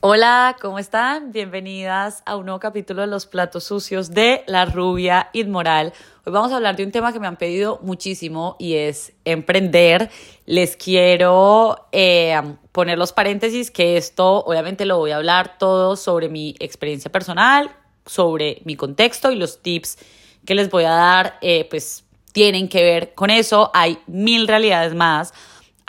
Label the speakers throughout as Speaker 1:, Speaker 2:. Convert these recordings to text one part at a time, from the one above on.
Speaker 1: Hola, ¿cómo están? Bienvenidas a un nuevo capítulo de Los Platos Sucios de La Rubia Inmoral. Hoy vamos a hablar de un tema que me han pedido muchísimo y es emprender. Les quiero eh, poner los paréntesis que esto obviamente lo voy a hablar todo sobre mi experiencia personal, sobre mi contexto y los tips que les voy a dar, eh, pues tienen que ver con eso. Hay mil realidades más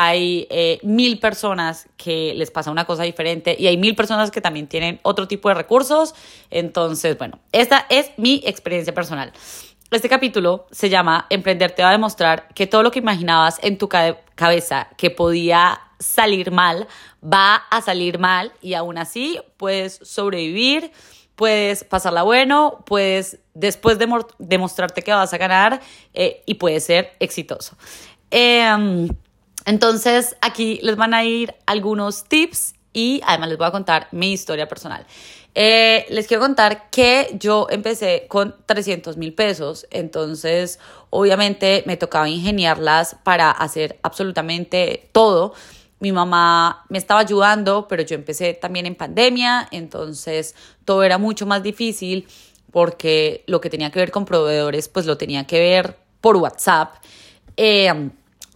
Speaker 1: hay eh, mil personas que les pasa una cosa diferente y hay mil personas que también tienen otro tipo de recursos. Entonces, bueno, esta es mi experiencia personal. Este capítulo se llama Emprender te va a demostrar que todo lo que imaginabas en tu cabeza que podía salir mal, va a salir mal y aún así puedes sobrevivir, puedes pasarla bueno, puedes después de demostrarte que vas a ganar eh, y puedes ser exitoso. Eh, entonces, aquí les van a ir algunos tips y además les voy a contar mi historia personal. Eh, les quiero contar que yo empecé con 300 mil pesos, entonces obviamente me tocaba ingeniarlas para hacer absolutamente todo. Mi mamá me estaba ayudando, pero yo empecé también en pandemia, entonces todo era mucho más difícil porque lo que tenía que ver con proveedores, pues lo tenía que ver por WhatsApp. Eh,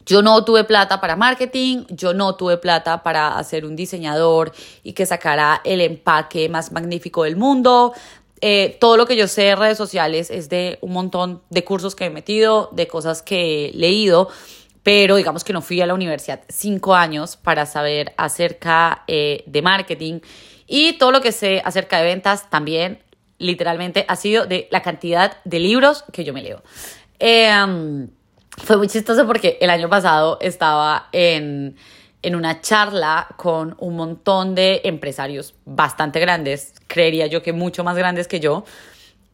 Speaker 1: yo no tuve plata para marketing, yo no tuve plata para hacer un diseñador y que sacara el empaque más magnífico del mundo. Eh, todo lo que yo sé de redes sociales es de un montón de cursos que he metido, de cosas que he leído, pero digamos que no fui a la universidad cinco años para saber acerca eh, de marketing y todo lo que sé acerca de ventas también literalmente ha sido de la cantidad de libros que yo me leo. Eh, fue muy chistoso porque el año pasado estaba en, una charla con un montón de empresarios bastante grandes, creería yo que mucho más grandes que yo.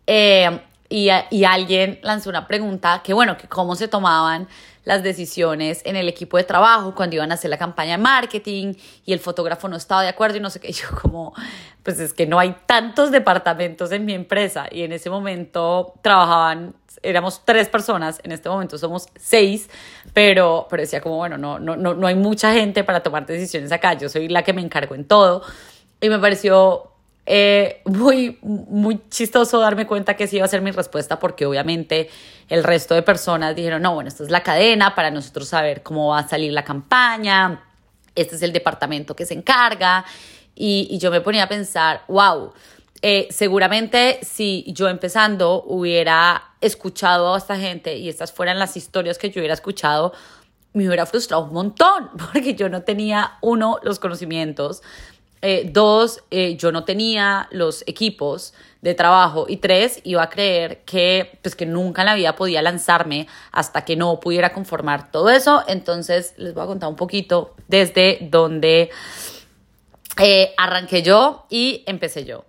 Speaker 1: Eh, y, y, alguien lanzó una pregunta que, bueno, que cómo se tomaban las decisiones en el equipo de trabajo cuando iban a hacer la campaña de marketing y el fotógrafo no estaba de acuerdo y no sé qué. yo como, pues es que no hay tantos departamentos en mi empresa y en ese momento trabajaban éramos tres personas, en este momento somos seis, pero, pero decía como, bueno, no, no, no, no hay mucha gente para tomar decisiones acá, yo soy la que me encargo en todo. Y me pareció eh, muy, muy chistoso darme cuenta que sí iba a ser mi respuesta porque obviamente el resto de personas dijeron, no, bueno, esta es la cadena para nosotros saber cómo va a salir la campaña, este es el departamento que se encarga. Y, y yo me ponía a pensar, wow, eh, seguramente si yo empezando hubiera escuchado a esta gente y estas fueran las historias que yo hubiera escuchado, me hubiera frustrado un montón, porque yo no tenía, uno, los conocimientos, eh, dos, eh, yo no tenía los equipos de trabajo y tres, iba a creer que, pues, que nunca en la vida podía lanzarme hasta que no pudiera conformar todo eso. Entonces, les voy a contar un poquito desde donde arranqué yo y empecé yo.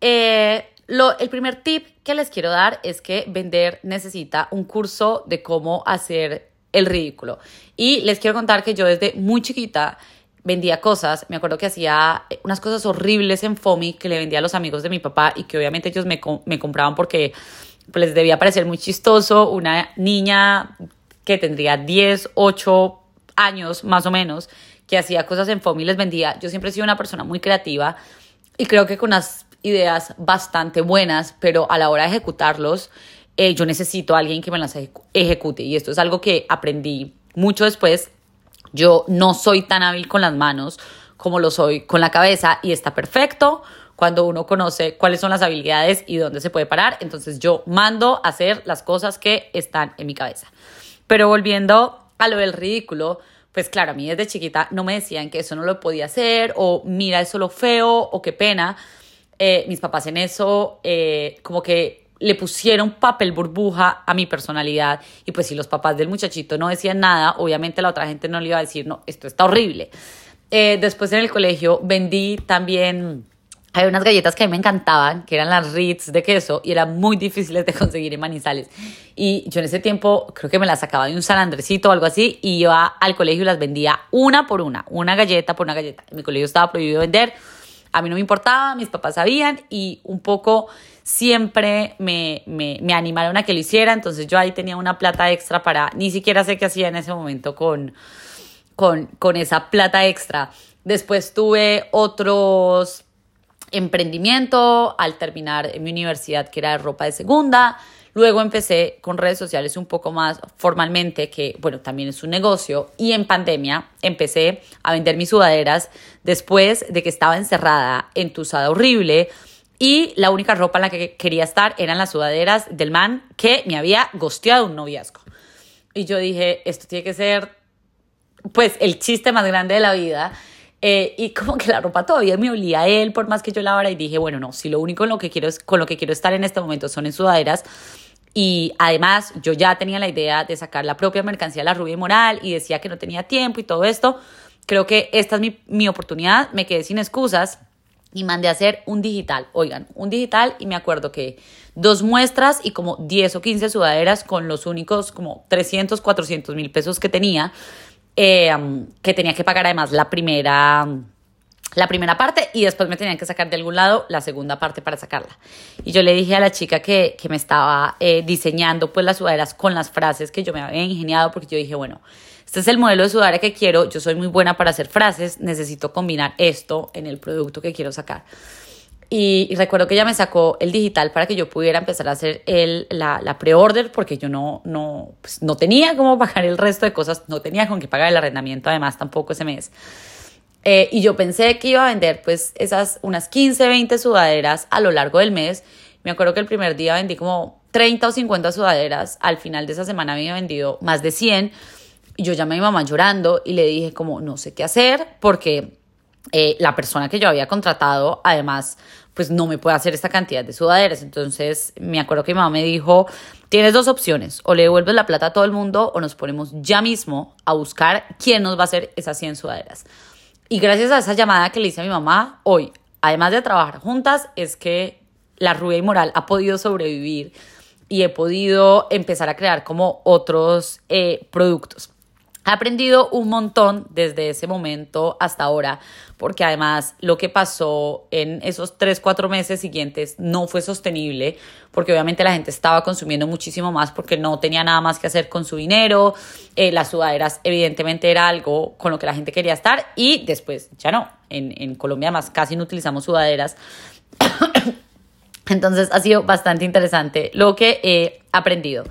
Speaker 1: Eh, lo, el primer tip que les quiero dar es que vender necesita un curso de cómo hacer el ridículo. Y les quiero contar que yo desde muy chiquita vendía cosas, me acuerdo que hacía unas cosas horribles en FOMI que le vendía a los amigos de mi papá y que obviamente ellos me, me compraban porque pues, les debía parecer muy chistoso una niña que tendría 10, 8 años más o menos, que hacía cosas en FOMI y les vendía. Yo siempre he sido una persona muy creativa y creo que con las ideas bastante buenas, pero a la hora de ejecutarlos, eh, yo necesito a alguien que me las ejecute. Y esto es algo que aprendí mucho después. Yo no soy tan hábil con las manos como lo soy con la cabeza y está perfecto cuando uno conoce cuáles son las habilidades y dónde se puede parar. Entonces yo mando a hacer las cosas que están en mi cabeza. Pero volviendo a lo del ridículo, pues claro, a mí desde chiquita no me decían que eso no lo podía hacer o mira eso lo feo o qué pena. Eh, mis papás en eso eh, como que le pusieron papel burbuja a mi personalidad y pues si los papás del muchachito no decían nada, obviamente la otra gente no le iba a decir, no, esto está horrible. Eh, después en el colegio vendí también, hay unas galletas que a mí me encantaban, que eran las Ritz de queso y eran muy difíciles de conseguir en Manizales. Y yo en ese tiempo creo que me las sacaba de un San Andresito o algo así y iba al colegio y las vendía una por una, una galleta por una galleta. En mi colegio estaba prohibido vender a mí no me importaba, mis papás sabían y un poco siempre me, me, me, animaron a que lo hiciera, entonces yo ahí tenía una plata extra para, ni siquiera sé qué hacía en ese momento con, con, con esa plata extra. Después tuve otros emprendimiento al terminar en mi universidad que era de ropa de segunda. Luego empecé con redes sociales un poco más formalmente, que bueno, también es un negocio. Y en pandemia empecé a vender mis sudaderas después de que estaba encerrada, entusada horrible. Y la única ropa en la que quería estar eran las sudaderas del man que me había gosteado un noviazgo. Y yo dije, esto tiene que ser pues el chiste más grande de la vida. Eh, y como que la ropa todavía me olía a él, por más que yo lavara, y dije, bueno, no, si lo único en lo que quiero, con lo que quiero estar en este momento son en sudaderas, y además yo ya tenía la idea de sacar la propia mercancía de la rubia y moral, y decía que no tenía tiempo y todo esto, creo que esta es mi, mi oportunidad, me quedé sin excusas, y mandé a hacer un digital, oigan, un digital y me acuerdo que dos muestras y como 10 o 15 sudaderas con los únicos como 300, 400 mil pesos que tenía eh, que tenía que pagar además la primera, la primera parte y después me tenían que sacar de algún lado la segunda parte para sacarla. Y yo le dije a la chica que, que me estaba eh, diseñando pues las sudaderas con las frases que yo me había ingeniado porque yo dije, bueno, este es el modelo de sudadera que quiero, yo soy muy buena para hacer frases, necesito combinar esto en el producto que quiero sacar. Y, recuerdo que ella me sacó el digital para que yo pudiera empezar a hacer el, la, pre-order porque yo no, no, pues no tenía cómo pagar el resto de cosas, no tenía con qué pagar el arrendamiento además tampoco ese mes. Eh, y yo pensé que iba a vender pues esas unas 15, 20 sudaderas a lo largo del mes. Me acuerdo que el primer día vendí como 30 o 50 sudaderas. Al final de esa semana había vendido más de 100. Y yo llamé a mi mamá llorando y le dije como no sé qué hacer porque eh, la persona que yo había contratado, además, pues no me puede hacer esta cantidad de sudaderas. Entonces, me acuerdo que mi mamá me dijo, tienes dos opciones, o le devuelves la plata a todo el mundo o nos ponemos ya mismo a buscar quién nos va a hacer esas 100 sudaderas. Y gracias a esa llamada que le hice a mi mamá, hoy, además de trabajar juntas, es que la rubia y moral ha podido sobrevivir y he podido empezar a crear como otros eh, productos. He aprendido un montón desde ese momento hasta ahora, porque además lo que pasó en esos tres, cuatro meses siguientes no fue sostenible, porque obviamente la gente estaba consumiendo muchísimo más porque no tenía nada más que hacer con su dinero, eh, las sudaderas evidentemente era algo con lo que la gente quería estar y después ya no, en, en Colombia más casi no utilizamos sudaderas. Entonces ha sido bastante interesante lo que he aprendido.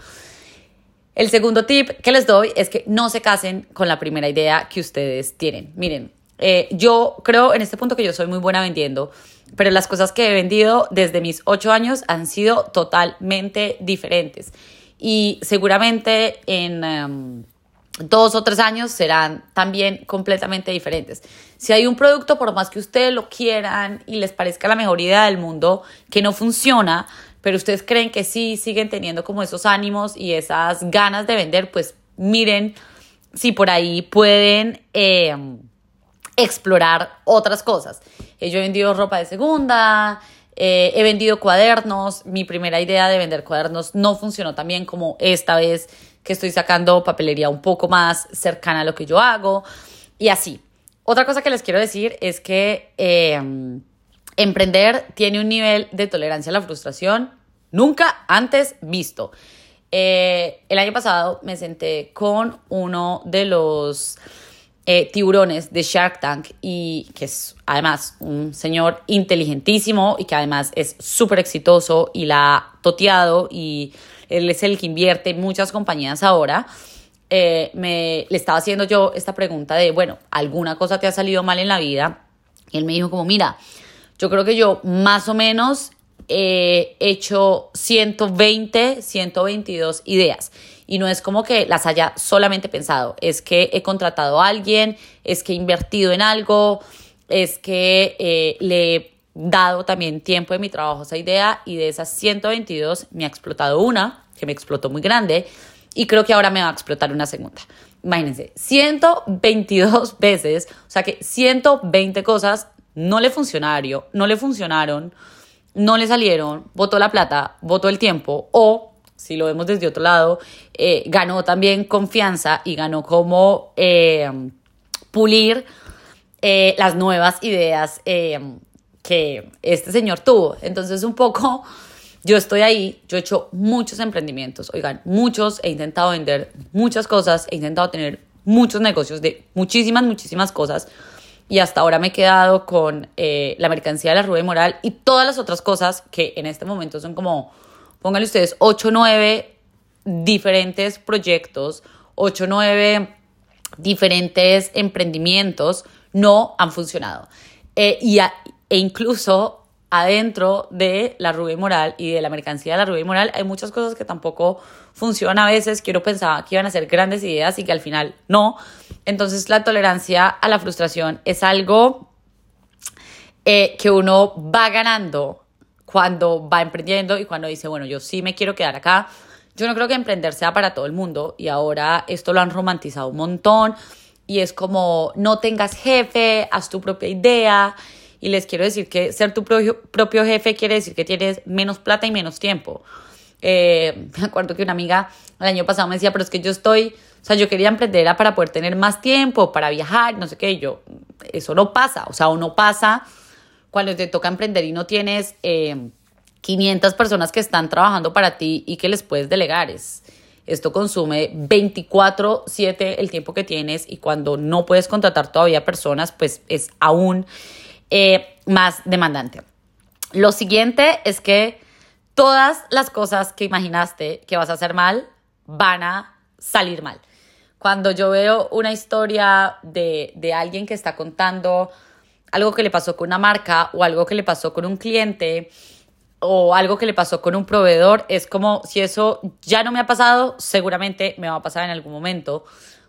Speaker 1: El segundo tip que les doy es que no se casen con la primera idea que ustedes tienen. Miren, eh, yo creo en este punto que yo soy muy buena vendiendo, pero las cosas que he vendido desde mis ocho años han sido totalmente diferentes. Y seguramente en em, dos o tres años serán también completamente diferentes. Si hay un producto, por más que ustedes lo quieran y les parezca la mejor idea del mundo, que no funciona, pero ustedes creen que sí siguen teniendo como esos ánimos y esas ganas de vender, pues miren si por ahí pueden em, explorar otras cosas. Eh, yo he vendido ropa de segunda, eh, he vendido cuadernos, mi primera idea de vender cuadernos no funcionó tan bien como esta vez que estoy sacando papelería un poco más cercana a lo que yo hago y así. Otra cosa que les quiero decir es que em, emprender tiene un nivel de tolerancia a la frustración nunca antes visto. Eh, el año pasado me senté con uno de los eh, tiburones de Shark Tank y que es además un señor inteligentísimo y que además es súper exitoso y la ha toteado y él es el que invierte en muchas compañías ahora. Eh, me le estaba haciendo yo esta pregunta de, bueno, ¿alguna cosa te ha salido mal en la vida? Y él me dijo como, mira, yo creo que yo más o menos he hecho 120, 122 ideas. Y no es como que las haya solamente pensado, es que he contratado a alguien, es que he invertido en algo, es que eh, le he dado también tiempo de mi trabajo a esa idea y de esas 122 me ha explotado una, que me explotó muy grande, y creo que ahora me va a explotar una segunda. Imagínense, 122 veces, o sea que 120 cosas no le funcionaron, no le funcionaron, no le salieron, votó la plata, votó el tiempo o, si lo vemos desde otro lado, eh, ganó también confianza y ganó como eh, pulir eh, las nuevas ideas que este señor tuvo. Entonces un poco... Yo estoy ahí, yo he hecho muchos emprendimientos, oigan, muchos, he intentado vender muchas cosas, he intentado tener muchos negocios de muchísimas, muchísimas cosas, y hasta ahora me he quedado con eh, la mercancía de la Rubia Moral y todas las otras cosas que en este momento son como, pónganle ustedes, 8 o 9 diferentes proyectos, 8 o 9 diferentes emprendimientos no han funcionado. Eh, y e incluso adentro de la Rubia Moral y de la mercancía de la Rubia Moral hay muchas cosas que tampoco funcionan a veces, que uno pensaba que iban a ser grandes ideas y que al final no. Entonces la tolerancia a la frustración es algo eh, que uno va ganando cuando va emprendiendo y cuando dice, bueno, yo sí me quiero quedar acá. Yo no creo que emprender sea para todo el mundo y ahora esto lo han romantizado un montón y es como no tengas jefe, haz tu propia idea y les quiero decir que ser tu propio, propio jefe quiere decir que tienes menos plata y menos tiempo. Eh, me acuerdo que una amiga el año pasado me decía, pero es que yo estoy, sea, yo quería emprender para poder tener más tiempo, para viajar, no sé qué, yo, eso no pasa, o sea, o no pasa cuando te toca emprender y no tienes eh, 500 personas que están trabajando para ti y que les puedes delegar. Es, esto consume 24/7 el tiempo que tienes y cuando no puedes contratar todavía personas, pues es aún eh, más demandante. Lo siguiente es que todas las cosas que imaginaste que vas a hacer mal van a salir mal. Cuando yo veo una historia de, de alguien que está contando algo que le pasó con una marca o algo que le pasó con un cliente o algo que le pasó con un proveedor, es como si eso ya no me ha pasado, seguramente me va a pasar en algún momento,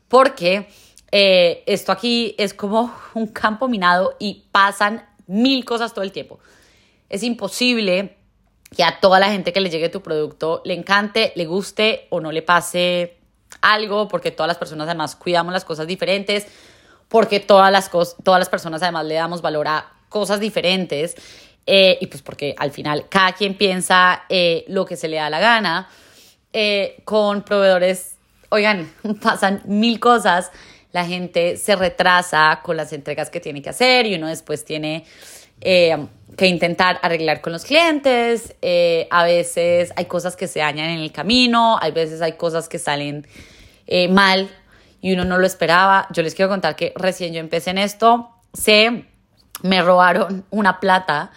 Speaker 1: porque eh, esto aquí es como un campo minado y pasan mil cosas todo el tiempo. Es imposible que a toda la gente que le llegue tu producto le encante, le guste o no le pase algo, porque todas las personas además cuidamos las cosas diferentes, porque todas las, todas las personas además le damos valor a cosas diferentes. Eh, y pues porque al final cada quien piensa eh, lo que se le da la gana. Eh, con proveedores, oigan, pasan mil cosas, la gente se retrasa con las entregas que tiene que hacer y uno después tiene que intentar arreglar con los clientes, a veces hay cosas que se dañan en el camino, hay veces hay cosas que salen mal y uno no lo esperaba. Yo les quiero contar que recién yo empecé en esto, sé me robaron una plata.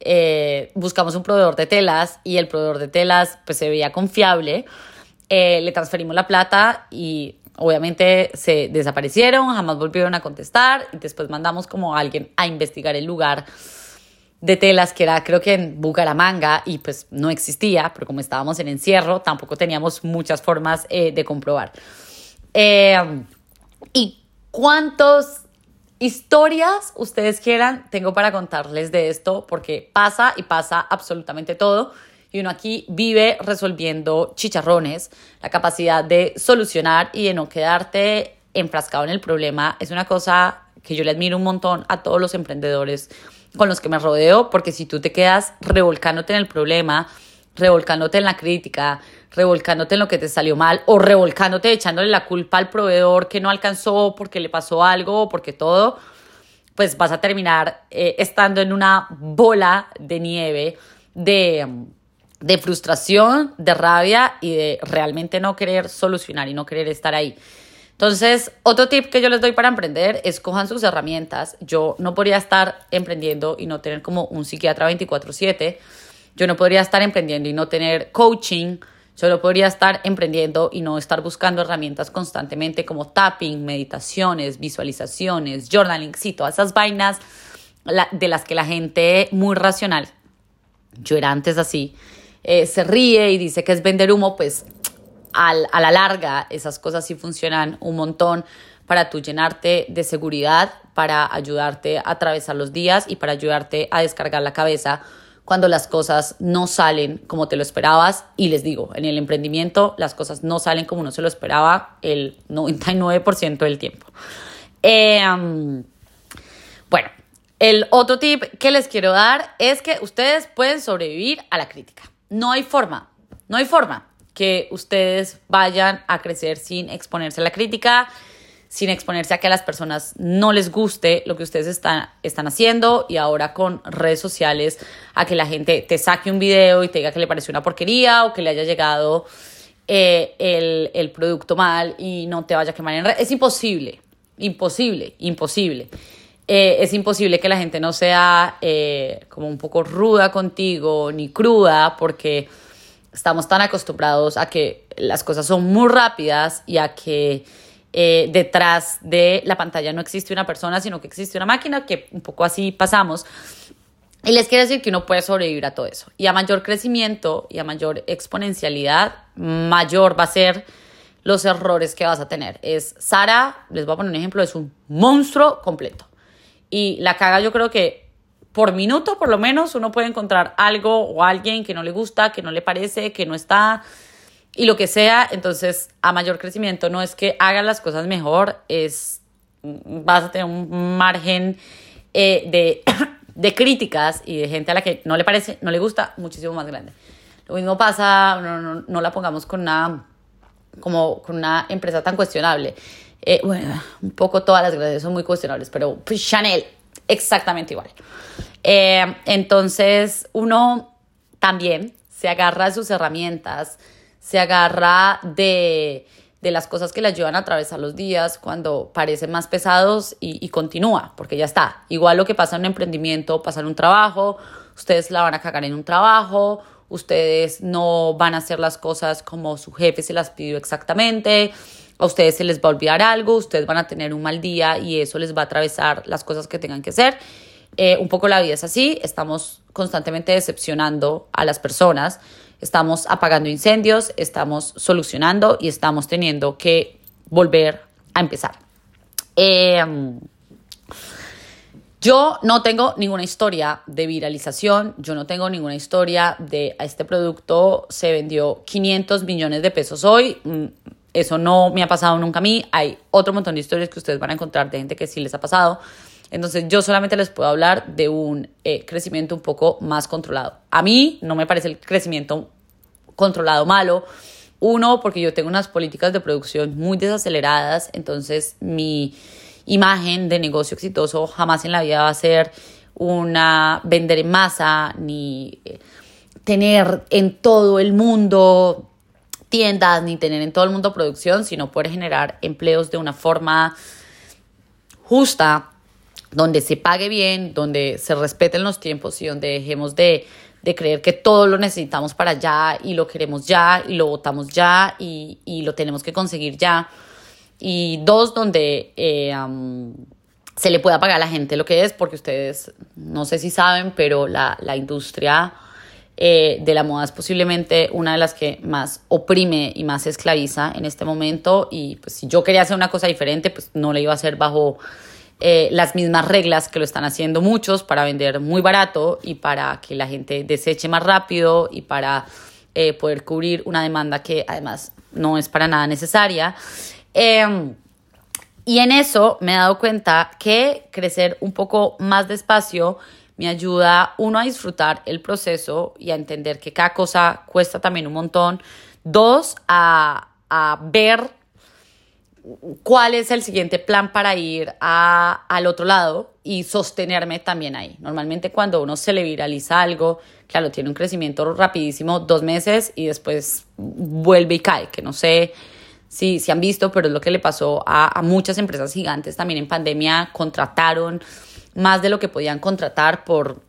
Speaker 1: Eh, buscamos un proveedor de telas y el proveedor de telas pues se veía confiable. Eh, le transferimos la plata y obviamente se desaparecieron, jamás volvieron a contestar. Y después mandamos como a alguien a investigar el lugar de telas que era creo que en Bucaramanga y pues no existía, pero como estábamos en encierro tampoco teníamos muchas formas eh, de comprobar. ¿Y cuántos historias ustedes quieran, tengo para contarles de esto porque pasa y pasa absolutamente todo. Y uno aquí vive resolviendo chicharrones. La capacidad de solucionar y de no quedarte enfrascado en el problema es una cosa que yo le admiro un montón a todos los emprendedores con los que me rodeo, porque si tú te quedas revolcándote en el problema, revolcándote en la crítica, revolcándote en lo que te salió mal o revolcándote echándole la culpa al proveedor que no alcanzó porque le pasó algo o porque todo, pues vas a terminar eh, estando en una bola de nieve de, de frustración, de rabia y de realmente no querer solucionar y no querer estar ahí. Entonces, otro tip que yo les doy para emprender es cojan sus herramientas. Yo no podría estar emprendiendo y no tener como un psiquiatra 24/7. Yo no podría estar emprendiendo y no tener coaching Solo podría estar emprendiendo y no estar buscando herramientas constantemente como tapping, meditaciones, visualizaciones, journaling, sí, todas esas vainas de las que la gente muy racional, yo era antes así, eh, se ríe y dice que es vender humo, pues a la larga esas cosas sí funcionan un montón para tú llenarte de seguridad, para ayudarte a atravesar los días y para ayudarte a descargar la cabeza cuando las cosas no salen como te lo esperabas. Y les digo, en el emprendimiento las cosas no salen como uno se lo esperaba el 99% del tiempo. Em, bueno, el otro tip que les quiero dar es que ustedes pueden sobrevivir a la crítica. No hay forma, no hay forma que ustedes vayan a crecer sin exponerse a la crítica sin exponerse a que a las personas no les guste lo que ustedes están, están haciendo y ahora con redes sociales a que la gente te saque un video y te diga que le pareció una porquería o que le haya llegado eh, el, el, producto mal y no te vaya a quemar en red. Es imposible, imposible, imposible. eh, es imposible que la gente no sea eh, como un poco ruda contigo ni cruda porque estamos tan acostumbrados a que las cosas son muy rápidas y a que eh, detrás de la pantalla no existe una persona, sino que existe una máquina, que un poco así pasamos. Y les quiero decir que uno puede sobrevivir a todo eso. Y a mayor crecimiento y a mayor exponencialidad, mayor va a ser los errores que vas a tener. Es Sara, les voy a poner un ejemplo, es un monstruo completo. Y la caga yo creo que por minuto por lo menos uno puede encontrar algo o alguien que no le gusta, que no le parece, que no está y lo que sea. Entonces, a mayor crecimiento no es que hagan las cosas mejor, es vas a tener un margen eh, de, de críticas y de gente a la que no le parece, no le gusta, muchísimo más grande. Lo mismo pasa, no, no, no la pongamos con una, como con una empresa tan cuestionable. Eh, bueno, un poco todas las grandes son muy cuestionables, pero pues, Chanel, exactamente igual. Eh, entonces, uno también se agarra de sus herramientas, se agarra de, de las cosas que le ayudan a atravesar los días cuando parecen más pesados y, y, continúa, porque ya está. Igual lo que pasa en un emprendimiento, pasa en un trabajo, ustedes la van a cagar en un trabajo, ustedes no van a hacer las cosas como su jefe se las pidió exactamente, a ustedes se les va a olvidar algo, ustedes van a tener un mal día y eso les va a atravesar las cosas que tengan que hacer. Eh, un poco la vida es así, estamos constantemente decepcionando a las personas, estamos apagando incendios, estamos solucionando y estamos teniendo que volver a empezar. Eh, yo no tengo ninguna historia de viralización, yo no tengo ninguna historia de este producto se vendió 500 millones de pesos hoy. Eso no me ha pasado nunca a mí. Hay otro montón de historias que ustedes van a encontrar de gente que sí les ha pasado. Entonces yo solamente les puedo hablar de un eh, crecimiento un poco más controlado. A mí no me parece el crecimiento controlado malo. Uno, porque yo tengo unas políticas de producción muy desaceleradas, entonces mi imagen de negocio exitoso jamás en la vida va a ser una vender en masa ni eh, tener en todo el mundo tiendas ni tener en todo el mundo producción, sino poder generar empleos de una forma justa donde se pague bien, donde se respeten los tiempos y donde dejemos de, de creer que todo lo necesitamos para ya y lo queremos ya y lo votamos ya y, y lo tenemos que conseguir ya. Y dos, donde eh, se le pueda pagar a la gente lo que es, porque ustedes no sé si saben, pero la, la industria eh, de la moda es posiblemente una de las que más oprime y más esclaviza en este momento. Y pues si yo quería hacer una cosa diferente, pues no le iba a hacer bajo eh, las mismas reglas que lo están haciendo muchos para vender muy barato y para que la gente deseche más rápido y para eh, poder cubrir una demanda que además no es para nada necesaria. Em, y en eso me he dado cuenta que crecer un poco más despacio me ayuda, uno, a disfrutar el proceso y a entender que cada cosa cuesta también un montón. Dos, a, a ver cuál es el siguiente plan para ir a, al otro lado y sostenerme también ahí. Normalmente cuando uno se le viraliza algo, claro, tiene un crecimiento rapidísimo, dos meses y después vuelve y cae, que no sé si, si han visto, pero es lo que le pasó a, a muchas empresas gigantes también en pandemia, contrataron más de lo que podían contratar por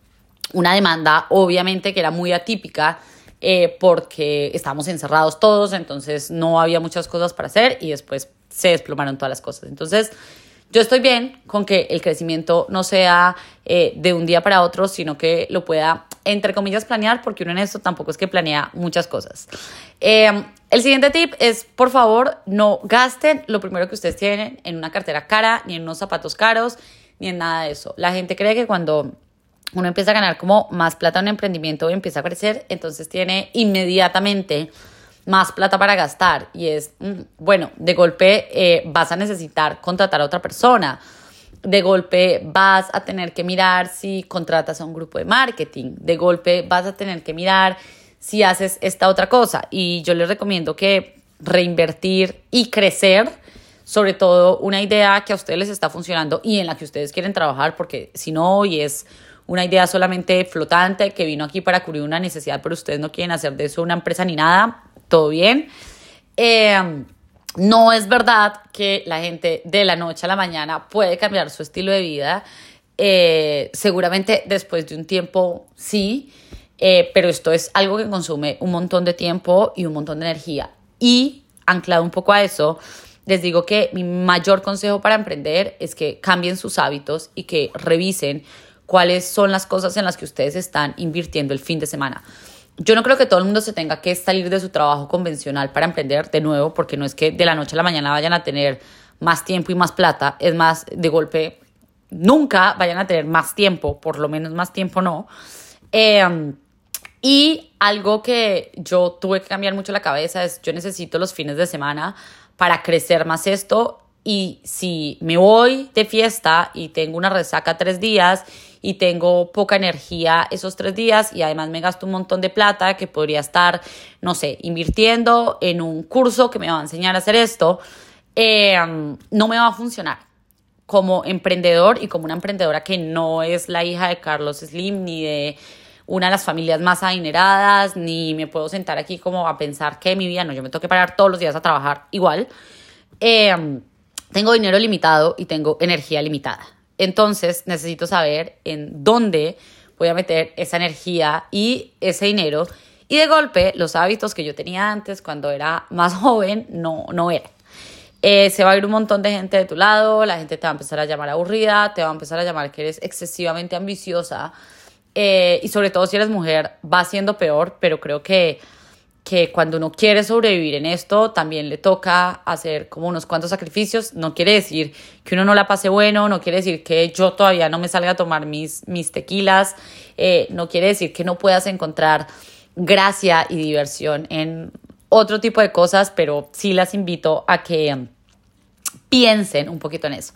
Speaker 1: una demanda, obviamente que era muy atípica, eh, porque estábamos encerrados todos, entonces no había muchas cosas para hacer y después se desplomaron todas las cosas. Entonces, yo estoy bien con que el crecimiento no sea eh, de un día para otro, sino que lo pueda, entre comillas, planear, porque uno en esto tampoco es que planea muchas cosas. Eh, el siguiente tip es, por favor, no gasten lo primero que ustedes tienen en una cartera cara, ni en unos zapatos caros, ni en nada de eso. La gente cree que cuando uno empieza a ganar como más plata en un emprendimiento y empieza a crecer, entonces tiene inmediatamente más plata para gastar. Y es, mm, bueno, de golpe eh, vas a necesitar contratar a otra persona, de golpe vas a tener que mirar si contratas a un grupo de marketing, de golpe vas a tener que mirar si haces esta otra cosa. Y yo les recomiendo que reinvertir y crecer, sobre todo una idea que a ustedes les está funcionando y en la que ustedes quieren trabajar, porque si no hoy es una idea solamente flotante que vino aquí para cubrir una necesidad, pero ustedes no quieren hacer de eso una empresa ni nada, todo bien. Eh, no es verdad que la gente de la noche a la mañana puede cambiar su estilo de vida. Eh, seguramente después de un tiempo sí, eh, pero esto es algo que consume un montón de tiempo y un montón de energía. Y anclado un poco a eso, les digo que mi mayor consejo para emprender es que cambien sus hábitos y que revisen cuáles son las cosas en las que ustedes están invirtiendo el fin de semana. Yo no creo que todo el mundo se tenga que salir de su trabajo convencional para emprender de nuevo, porque no es que de la noche a la mañana vayan a tener más tiempo y más plata, es más, de golpe, nunca vayan a tener más tiempo, por lo menos más tiempo no. Em, y algo que yo tuve que cambiar mucho la cabeza es, yo necesito los fines de semana para crecer más esto. Y si me voy de fiesta y tengo una resaca tres días y tengo poca energía esos tres días y además me gasto un montón de plata que podría estar, no sé, invirtiendo en un curso que me va a enseñar a hacer esto, eh, no me va a funcionar. Como emprendedor y como una emprendedora que no es la hija de Carlos Slim ni de una de las familias más adineradas, ni me puedo sentar aquí como a pensar que mi vida no, yo me tengo que parar todos los días a trabajar igual. Eh, tengo dinero limitado y tengo energía limitada. Entonces necesito saber en dónde voy a meter esa energía y ese dinero. Y de golpe, los hábitos que yo tenía antes cuando era más joven no, no eran. Eh, se va a ir un montón de gente de tu lado, la gente te va a empezar a llamar aburrida, te va a empezar a llamar que eres excesivamente ambiciosa. Eh, y sobre todo si eres mujer, va siendo peor, pero creo que que cuando uno quiere sobrevivir en esto, también le toca hacer como unos cuantos sacrificios. No quiere decir que uno no la pase bueno, no quiere decir que yo todavía no me salga a tomar mis, mis tequilas, eh, no quiere decir que no puedas encontrar gracia y diversión en otro tipo de cosas, pero sí las invito a que piensen un poquito en eso.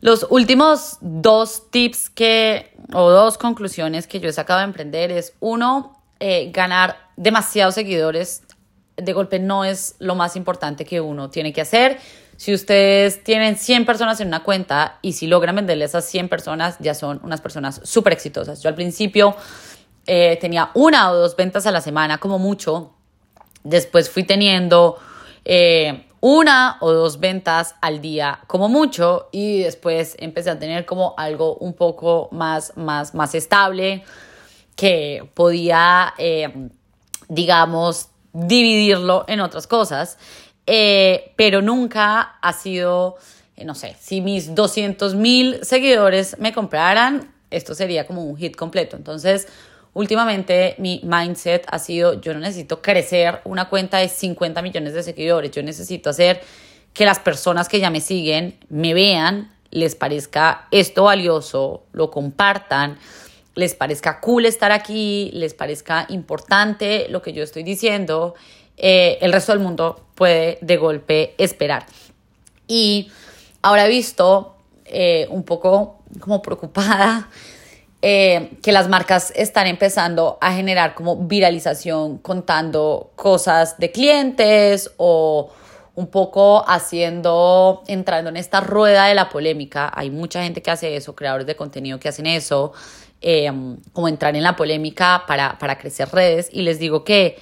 Speaker 1: Los últimos dos tips que, o dos conclusiones que yo he sacado de emprender es, uno, eh, ganar demasiados seguidores de golpe no es lo más importante que uno tiene que hacer. Si ustedes tienen 100 personas en una cuenta y si logran venderle a esas 100 personas, ya son unas personas súper exitosas. Yo al principio eh, tenía una o dos ventas a la semana como mucho. Después fui teniendo eh, una o dos ventas al día como mucho y después empecé a tener como algo un poco más, más, más estable que podía, eh, digamos, dividirlo en otras cosas, eh, pero nunca ha sido, eh, no sé, si mis 200 mil seguidores me compraran, esto sería como un hit completo. Entonces, últimamente mi mindset ha sido, yo no necesito crecer una cuenta de 50 millones de seguidores, yo necesito hacer que las personas que ya me siguen me vean, les parezca esto valioso, lo compartan les parezca cool estar aquí, les parezca importante lo que yo estoy diciendo, eh, el resto del mundo puede de golpe esperar. Y ahora he visto eh, un poco como preocupada eh, que las marcas están empezando a generar como viralización contando cosas de clientes o un poco haciendo, entrando en esta rueda de la polémica. Hay mucha gente que hace eso, creadores de contenido que hacen eso, Em, como entrar en la polémica para, para crecer redes y les digo que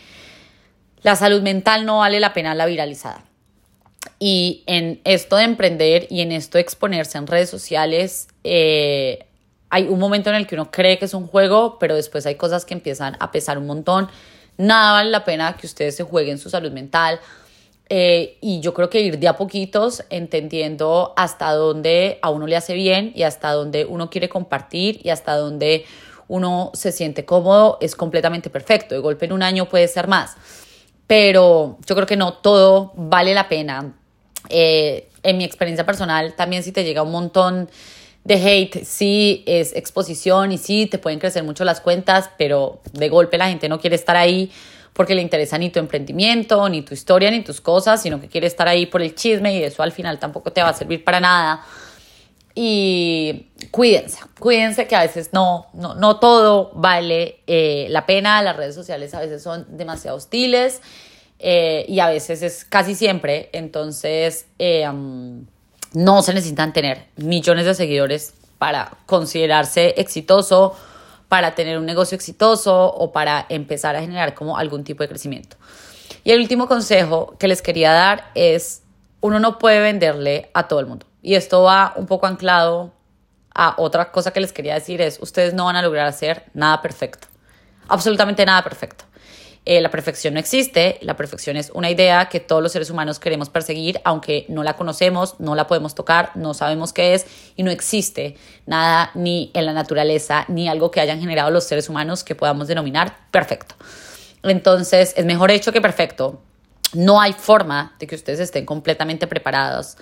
Speaker 1: la salud mental no vale la pena la viralizada. Y en esto de emprender y en esto de exponerse en redes sociales, eh, hay un momento en el que uno cree que es un juego, pero después hay cosas que empiezan a pesar un montón. Nada vale la pena que ustedes se jueguen su salud mental. Eh, y yo creo que ir de a poquitos entendiendo hasta dónde a uno le hace bien y hasta dónde uno quiere compartir y hasta dónde uno se siente cómodo es completamente perfecto. De golpe en un año puede ser más. Pero yo creo que no todo vale la pena. Eh, en mi experiencia personal, también si te llega un montón de hate, sí es exposición y sí te pueden crecer mucho las cuentas, pero de golpe la gente no quiere estar ahí porque le interesa ni tu emprendimiento, ni tu historia, ni tus cosas, sino que quiere estar ahí por el chisme y eso al final tampoco te va a servir para nada. Y cuídense, cuídense que a veces no, no, no todo vale eh, la pena, las redes sociales a veces son demasiado hostiles eh, y a veces es casi siempre, entonces eh, no se necesitan tener millones de seguidores para considerarse exitoso para tener un negocio exitoso o para empezar a generar como algún tipo de crecimiento. Y el último consejo que les quería dar es, uno no puede venderle a todo el mundo. Y esto va un poco anclado a otra cosa que les quería decir, es, ustedes no van a lograr hacer nada perfecto. Absolutamente nada perfecto. Eh, la perfección no existe, la perfección es una idea que todos los seres humanos queremos perseguir, aunque no la conocemos, no la podemos tocar, no sabemos qué es y no existe nada ni en la naturaleza ni algo que hayan generado los seres humanos que podamos denominar perfecto. Entonces, es mejor hecho que perfecto. No hay forma de que ustedes estén completamente preparados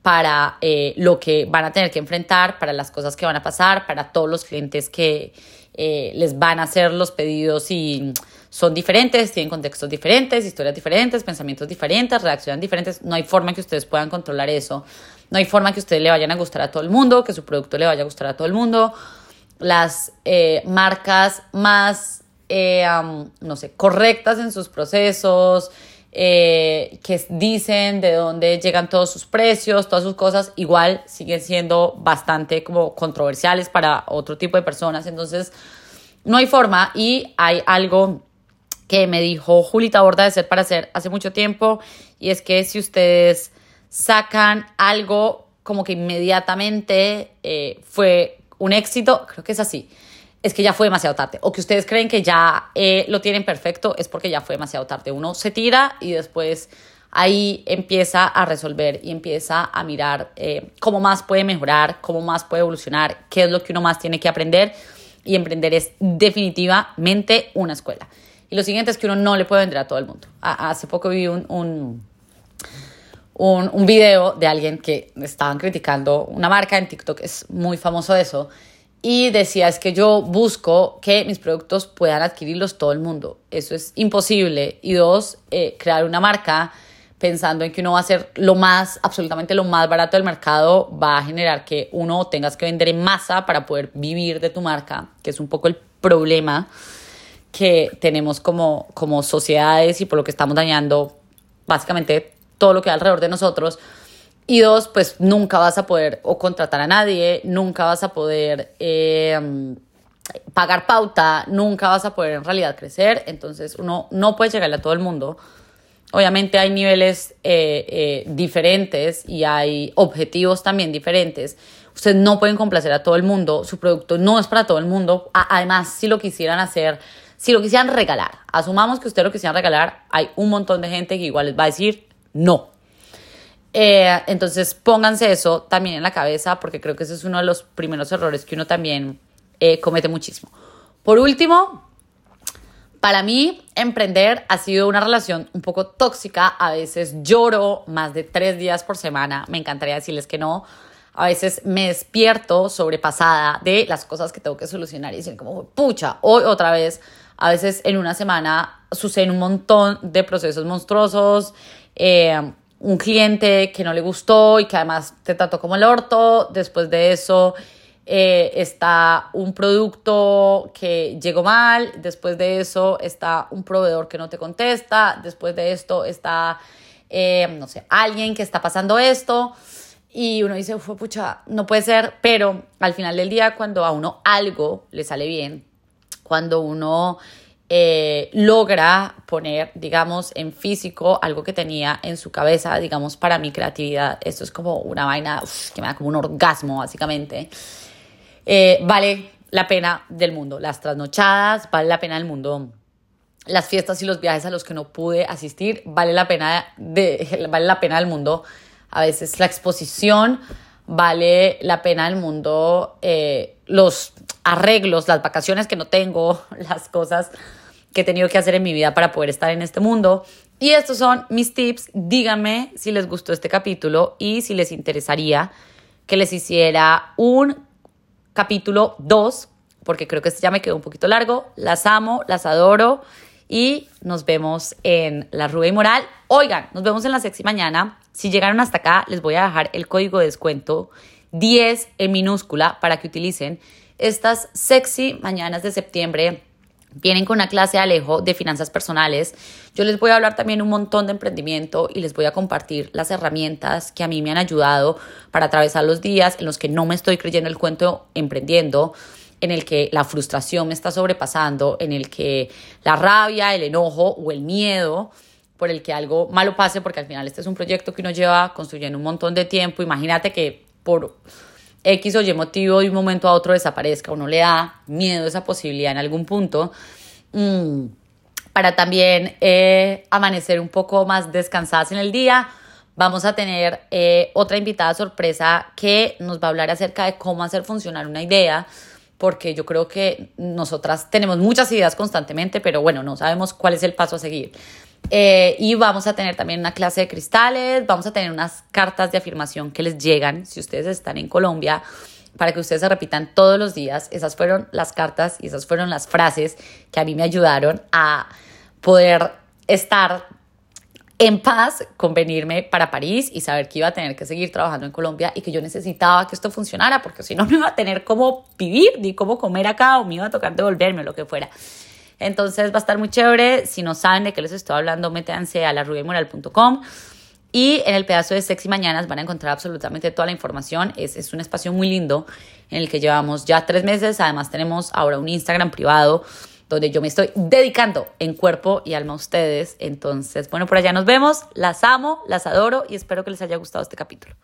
Speaker 1: para eh, lo que van a tener que enfrentar, para las cosas que van a pasar, para todos los clientes que eh, les van a hacer los pedidos y son diferentes, tienen contextos diferentes, historias diferentes, pensamientos diferentes, reaccionan diferentes. No hay forma que ustedes puedan controlar eso. No hay forma que ustedes le vayan a gustar a todo el mundo, que su producto le vaya a gustar a todo el mundo. Las eh, marcas más eh, no sé, correctas en sus procesos, eh, que dicen de dónde llegan todos sus precios, todas sus cosas, igual siguen siendo bastante como controversiales para otro tipo de personas. Entonces, no hay forma y hay algo que me dijo Julita Borda de Ser para Hacer hace mucho tiempo y es que si ustedes sacan algo como que inmediatamente eh, fue un éxito, creo que es así es que ya fue demasiado tarde. O que ustedes creen que ya eh, lo tienen perfecto, es porque ya fue demasiado tarde. Uno se tira y después ahí empieza a resolver y empieza a mirar eh, cómo más puede mejorar, cómo más puede evolucionar, qué es lo que uno más tiene que aprender. Y emprender es definitivamente una escuela. Y lo siguiente es que uno no le puede vender a todo el mundo. hace poco vi un, un, un, un video de alguien que estaban criticando una marca en TikTok, es muy famoso eso y decía, es que yo busco que mis productos puedan adquirirlos todo el mundo. Eso es imposible. Y dos, eh, crear una marca pensando en que uno va a hacer lo más, absolutamente lo más barato del mercado, va a generar que uno tengas que vender en masa para poder vivir de tu marca, que es un poco el problema que tenemos como, como sociedades y por lo que estamos dañando básicamente todo lo que hay alrededor de nosotros y dos, pues nunca vas a poder o contratar a nadie, nunca vas a poder eh, pagar pauta, nunca vas a poder en realidad crecer. Entonces uno no puede llegarle a todo el mundo. Obviamente hay niveles eh, eh, diferentes y hay objetivos también diferentes. Ustedes no pueden complacer a todo el mundo. Su producto no es para todo el mundo. además, si lo quisieran hacer, si lo quisieran regalar, asumamos que ustedes lo quisieran regalar, hay un montón de gente que igual les va a decir no eh, entonces pónganse eso también en la cabeza porque creo que ese es uno de los primeros errores que uno también eh, comete muchísimo. Por último, para mí emprender ha sido una relación un poco tóxica. A veces lloro más de tres días por semana. Me encantaría decirles que no. A veces me despierto sobrepasada de las cosas que tengo que solucionar y decir como, pucha, hoy otra vez. A veces en una semana suceden un montón de procesos monstruosos. Eh, un cliente que no le gustó y que además te trató como el orto. Después de eso eh, está un producto que llegó mal. Después de eso está un proveedor que no te contesta. Después de esto está, eh, no sé, alguien que está pasando esto. Y uno dice, fue pucha, no puede ser. Pero al final del día, cuando a uno algo le sale bien, cuando uno eh, logra poner, digamos, en físico algo que tenía en su cabeza, digamos, para mi creatividad. Esto es como una vaina que me da como un orgasmo, básicamente. Eh, vale la pena del mundo. Las trasnochadas, vale la pena del mundo. Las fiestas y los viajes a los que no pude asistir, vale la pena, de, vale la pena del mundo. A veces la exposición, vale la pena del mundo. Eh, los arreglos, las vacaciones que no tengo, las cosas que he tenido que hacer en mi vida para poder estar en este mundo. Y estos son mis tips. Díganme si les gustó este capítulo y si les interesaría que les hiciera un capítulo 2, porque creo que este ya me quedó un poquito largo. Las amo, las adoro y nos vemos en La Rubia y Moral. Oigan, nos vemos en la sexy mañana. Si llegaron hasta acá, les voy a dejar el código de descuento 10 en minúscula para que utilicen estas sexy mañanas de septiembre vienen con una clase de Alejo de finanzas personales. Yo les voy a hablar también un montón de emprendimiento y les voy a compartir las herramientas que a mí me han ayudado para atravesar los días en los que no me estoy creyendo el cuento emprendiendo, en el que la frustración me está sobrepasando, en el que la rabia, el enojo o el miedo por el que algo malo pase, porque al final este es un proyecto que uno lleva construyendo un montón de tiempo. Imagínate que por X o Y motivo de un momento a otro desaparezca, uno le da miedo esa posibilidad en algún punto. Mm, para también eh, amanecer un poco más descansadas en el día. Vamos a tener eh, otra invitada sorpresa que nos va a hablar acerca de cómo hacer funcionar una idea, porque yo creo que nosotras tenemos muchas ideas constantemente, pero bueno, no sabemos cuál es el paso a seguir. Eh, y vamos a tener también una clase de cristales, vamos a tener unas cartas de afirmación que les llegan si ustedes están en Colombia para que ustedes se repitan todos los días. Esas fueron las cartas y esas fueron las frases que a mí me ayudaron a poder estar en paz con venirme para París y saber que iba a tener que seguir trabajando en Colombia y que yo necesitaba que esto funcionara porque si no no iba a tener cómo vivir ni cómo comer acá o me iba a tocar devolverme o lo que fuera. Entonces va a estar muy chévere. Si no saben de qué les estoy hablando, métanse a larubiamoral.com. Y en el pedazo de Sexy Mañanas van a encontrar absolutamente toda la información. Es, es un espacio muy lindo en el que llevamos ya tres meses. Además tenemos ahora un Instagram privado donde yo me estoy dedicando en cuerpo y alma a ustedes. Entonces, bueno, por allá nos vemos. Las amo, las adoro y espero que les haya gustado este capítulo.